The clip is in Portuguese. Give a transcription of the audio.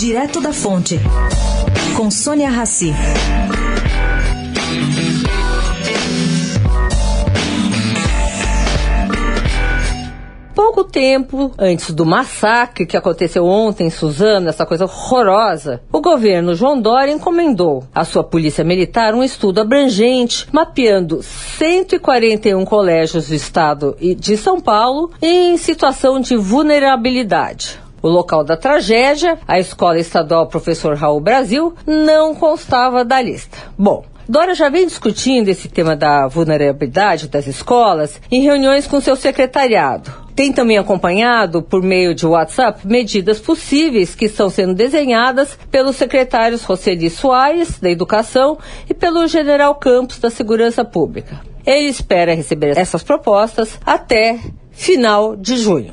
Direto da Fonte, com Sônia Rassi. Pouco tempo antes do massacre que aconteceu ontem em Suzano, essa coisa horrorosa, o governo João Dória encomendou à sua polícia militar um estudo abrangente, mapeando 141 colégios do estado de São Paulo em situação de vulnerabilidade. O local da tragédia, a Escola Estadual Professor Raul Brasil, não constava da lista. Bom, Dória já vem discutindo esse tema da vulnerabilidade das escolas em reuniões com seu secretariado. Tem também acompanhado, por meio de WhatsApp, medidas possíveis que estão sendo desenhadas pelos secretários Roseli Soares, da Educação, e pelo General Campos, da Segurança Pública. Ele espera receber essas propostas até final de junho.